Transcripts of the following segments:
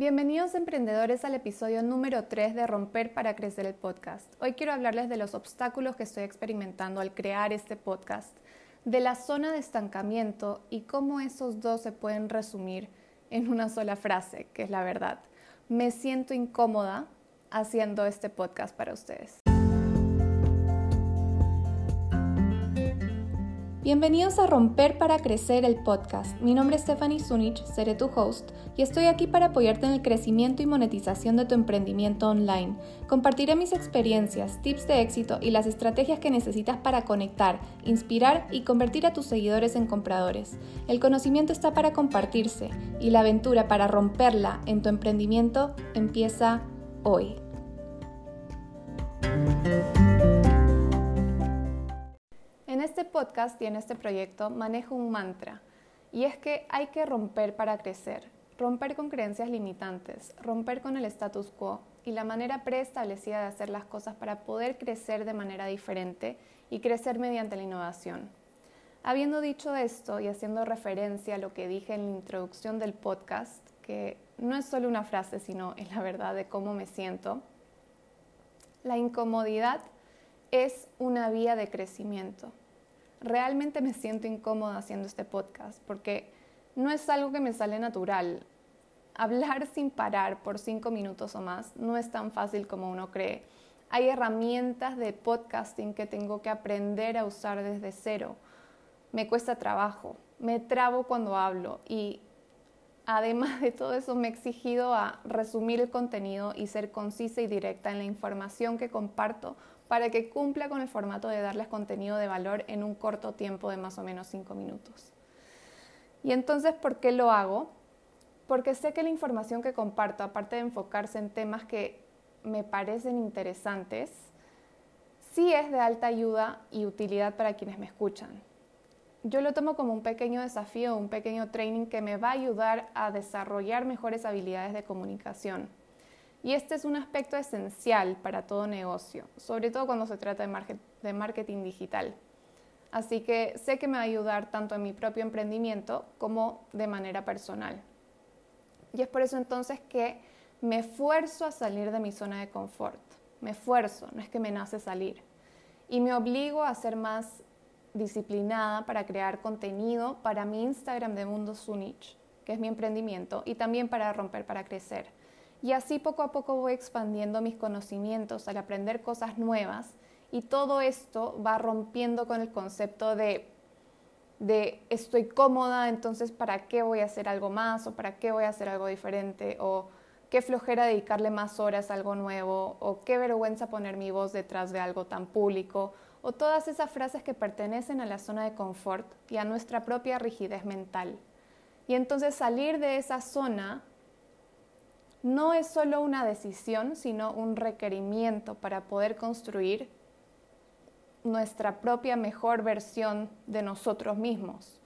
Bienvenidos emprendedores al episodio número 3 de Romper para Crecer el podcast. Hoy quiero hablarles de los obstáculos que estoy experimentando al crear este podcast, de la zona de estancamiento y cómo esos dos se pueden resumir en una sola frase, que es la verdad. Me siento incómoda haciendo este podcast para ustedes. Bienvenidos a Romper para Crecer el podcast. Mi nombre es Stephanie Zunich, seré tu host y estoy aquí para apoyarte en el crecimiento y monetización de tu emprendimiento online. Compartiré mis experiencias, tips de éxito y las estrategias que necesitas para conectar, inspirar y convertir a tus seguidores en compradores. El conocimiento está para compartirse y la aventura para romperla en tu emprendimiento empieza hoy. Podcast y en este proyecto manejo un mantra y es que hay que romper para crecer, romper con creencias limitantes, romper con el status quo y la manera preestablecida de hacer las cosas para poder crecer de manera diferente y crecer mediante la innovación. Habiendo dicho esto y haciendo referencia a lo que dije en la introducción del podcast, que no es solo una frase, sino es la verdad de cómo me siento, la incomodidad es una vía de crecimiento realmente me siento incómoda haciendo este podcast porque no es algo que me sale natural. Hablar sin parar por cinco minutos o más no es tan fácil como uno cree. Hay herramientas de podcasting que tengo que aprender a usar desde cero. Me cuesta trabajo, me trabo cuando hablo y además de todo eso me he exigido a resumir el contenido y ser concisa y directa en la información que comparto para que cumpla con el formato de darles contenido de valor en un corto tiempo de más o menos cinco minutos. Y entonces, ¿por qué lo hago? Porque sé que la información que comparto, aparte de enfocarse en temas que me parecen interesantes, sí es de alta ayuda y utilidad para quienes me escuchan. Yo lo tomo como un pequeño desafío, un pequeño training que me va a ayudar a desarrollar mejores habilidades de comunicación y este es un aspecto esencial para todo negocio, sobre todo cuando se trata de marketing digital. Así que sé que me va a ayudar tanto en mi propio emprendimiento como de manera personal. Y es por eso entonces que me esfuerzo a salir de mi zona de confort. Me esfuerzo, no es que me nace salir. Y me obligo a ser más disciplinada para crear contenido para mi Instagram de Mundo Sunich, que es mi emprendimiento, y también para romper para crecer y así poco a poco voy expandiendo mis conocimientos al aprender cosas nuevas y todo esto va rompiendo con el concepto de, de estoy cómoda, entonces ¿para qué voy a hacer algo más? o ¿para qué voy a hacer algo diferente? o qué flojera dedicarle más horas a algo nuevo, o qué vergüenza poner mi voz detrás de algo tan público, o todas esas frases que pertenecen a la zona de confort y a nuestra propia rigidez mental. Y entonces salir de esa zona no es solo una decisión, sino un requerimiento para poder construir nuestra propia mejor versión de nosotros mismos,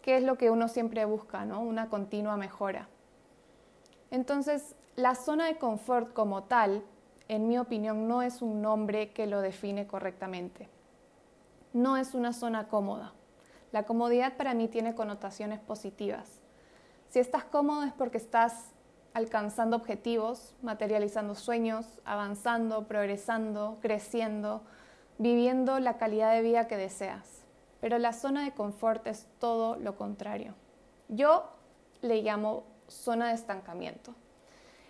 que es lo que uno siempre busca, ¿no? Una continua mejora. Entonces, la zona de confort como tal, en mi opinión, no es un nombre que lo define correctamente. No es una zona cómoda. La comodidad para mí tiene connotaciones positivas. Si estás cómodo es porque estás alcanzando objetivos, materializando sueños, avanzando, progresando, creciendo, viviendo la calidad de vida que deseas. Pero la zona de confort es todo lo contrario. Yo le llamo zona de estancamiento.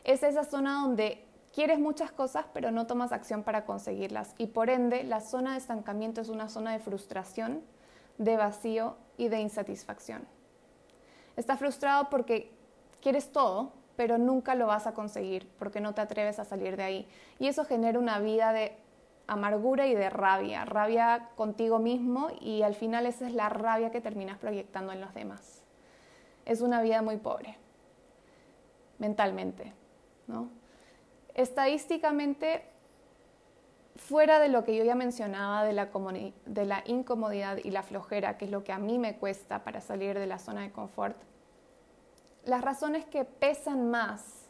Es esa zona donde quieres muchas cosas pero no tomas acción para conseguirlas y por ende la zona de estancamiento es una zona de frustración, de vacío y de insatisfacción. Estás frustrado porque quieres todo, pero nunca lo vas a conseguir porque no te atreves a salir de ahí. Y eso genera una vida de amargura y de rabia, rabia contigo mismo y al final esa es la rabia que terminas proyectando en los demás. Es una vida muy pobre, mentalmente, ¿no? Estadísticamente, fuera de lo que yo ya mencionaba de la, de la incomodidad y la flojera, que es lo que a mí me cuesta para salir de la zona de confort, las razones que pesan más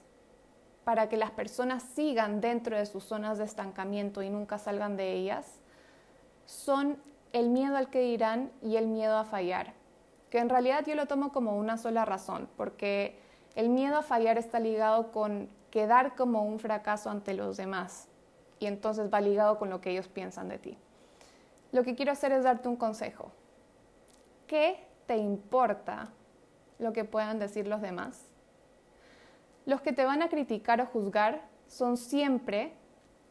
para que las personas sigan dentro de sus zonas de estancamiento y nunca salgan de ellas son el miedo al que dirán y el miedo a fallar, que en realidad yo lo tomo como una sola razón, porque El miedo a fallar está ligado con quedar como un fracaso ante los demás y entonces va ligado con lo que ellos piensan de ti. Lo que quiero hacer es darte un consejo. ¿Qué te importa lo que puedan decir los demás? Los que te van a criticar o juzgar son siempre,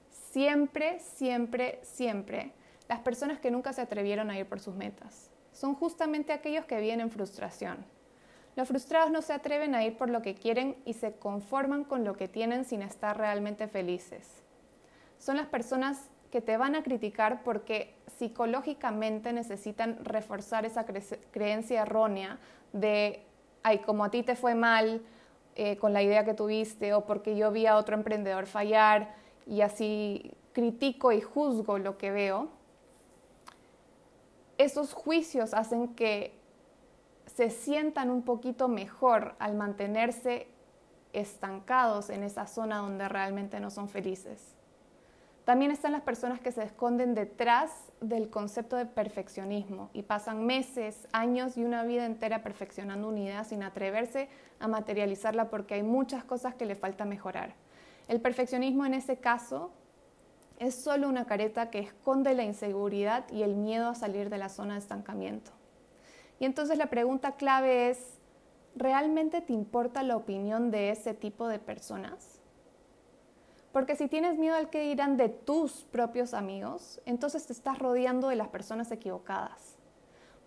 siempre, siempre, siempre las personas que nunca se atrevieron a ir por sus metas. Son justamente aquellos que vienen en frustración. Los frustrados no se atreven a ir por lo que quieren y se conforman con lo que tienen sin estar realmente felices. Son las personas que te van a criticar porque psicológicamente necesitan reforzar esa creencia errónea de, ay, como a ti te fue mal eh, con la idea que tuviste o porque yo vi a otro emprendedor fallar y así critico y juzgo lo que veo. Esos juicios hacen que se sientan un poquito mejor al mantenerse estancados en esa zona donde realmente no son felices. También están las personas que se esconden detrás del concepto de perfeccionismo y pasan meses, años y una vida entera perfeccionando una idea sin atreverse a materializarla porque hay muchas cosas que le falta mejorar. El perfeccionismo en ese caso es solo una careta que esconde la inseguridad y el miedo a salir de la zona de estancamiento. Y entonces la pregunta clave es, ¿realmente te importa la opinión de ese tipo de personas? Porque si tienes miedo al que dirán de tus propios amigos, entonces te estás rodeando de las personas equivocadas.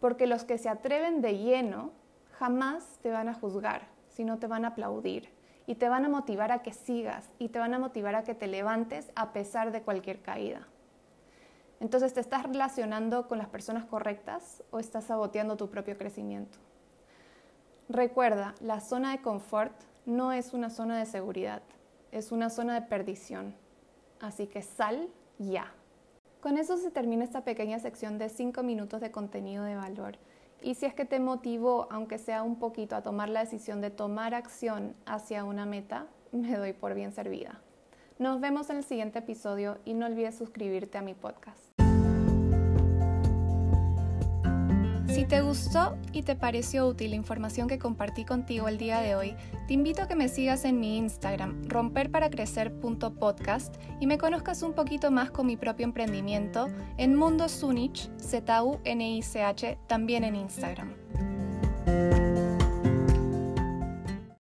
Porque los que se atreven de lleno jamás te van a juzgar, sino te van a aplaudir y te van a motivar a que sigas y te van a motivar a que te levantes a pesar de cualquier caída. Entonces, ¿te estás relacionando con las personas correctas o estás saboteando tu propio crecimiento? Recuerda, la zona de confort no es una zona de seguridad, es una zona de perdición. Así que sal ya. Con eso se termina esta pequeña sección de 5 minutos de contenido de valor. Y si es que te motivó, aunque sea un poquito, a tomar la decisión de tomar acción hacia una meta, me doy por bien servida. Nos vemos en el siguiente episodio y no olvides suscribirte a mi podcast. Si te gustó y te pareció útil la información que compartí contigo el día de hoy, te invito a que me sigas en mi Instagram, romperparacrecer.podcast, y me conozcas un poquito más con mi propio emprendimiento en Mundo Zunich, Z-U-N-I-C-H, también en Instagram.